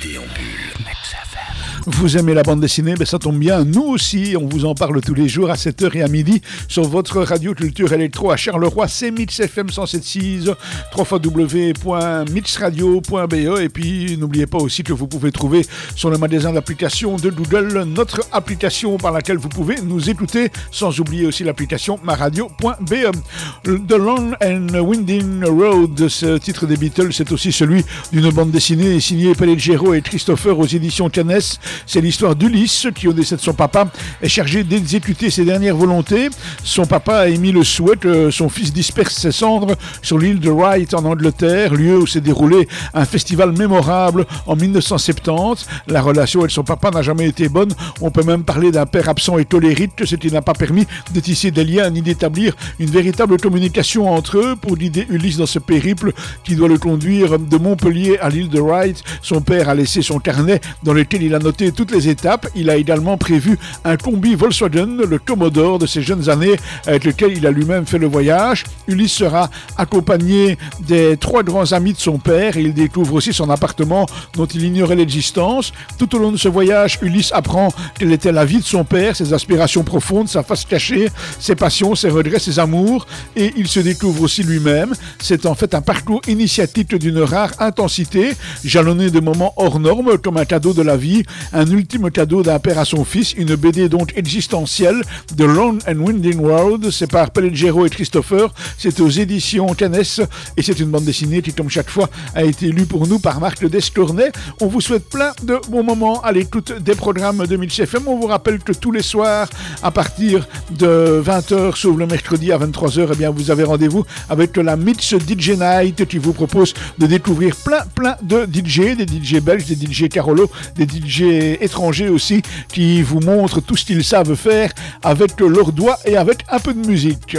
déambule. Vous aimez la bande dessinée ben Ça tombe bien, nous aussi, on vous en parle tous les jours à 7h et à midi sur votre radio culture électro à Charleroi, c'est Mix FM 107.6, www.mixradio.be et puis n'oubliez pas aussi que vous pouvez trouver sur le magasin d'application de Google notre application par laquelle vous pouvez nous écouter, sans oublier aussi l'application maradio.be. The Long and Winding Road, ce titre des Beatles, c'est aussi celui d'une bande dessinée signée Pelleggero et Christopher aux éditions Canes. C'est l'histoire d'Ulysse qui, au décès de son papa, est chargé d'exécuter ses dernières volontés. Son papa a émis le souhait que son fils disperse ses cendres sur l'île de Wright en Angleterre, lieu où s'est déroulé un festival mémorable en 1970. La relation avec son papa n'a jamais été bonne. On peut même parler d'un père absent et tolérique, ce qui n'a pas permis de tisser des liens ni d'établir une véritable communication entre eux. Pour guider Ulysse dans ce périple qui doit le conduire de Montpellier à l'île de Wright, son père a laissé son carnet dans lequel il a noté toutes les étapes. Il a également prévu un combi Volkswagen, le Commodore de ses jeunes années, avec lequel il a lui-même fait le voyage. Ulysse sera accompagné des trois grands amis de son père et il découvre aussi son appartement dont il ignorait l'existence. Tout au long de ce voyage, Ulysse apprend quelle était la vie de son père, ses aspirations profondes, sa face cachée, ses passions, ses regrets, ses amours et il se découvre aussi lui-même. C'est en fait un parcours initiatique d'une rare intensité, jalonné de moments hors normes comme un cadeau de la vie, un ultime cadeau d'un père à son fils, une BD donc existentielle, The Long and Winding World, c'est par Pelleggero et Christopher, c'est aux éditions Canes et c'est une bande dessinée qui comme chaque fois a été lue pour nous par Marc Descornet. On vous souhaite plein de bons moments à l'écoute des programmes de Milch FM. On vous rappelle que tous les soirs, à partir de 20h, sauf le mercredi à 23h, eh bien vous avez rendez-vous avec la Mitch DJ Night qui vous propose de découvrir plein plein de DJ, des DJ belges, des DJ Carolo, des DJ étrangers aussi, qui vous montrent tout ce qu'ils savent faire avec leurs doigts et avec un peu de musique.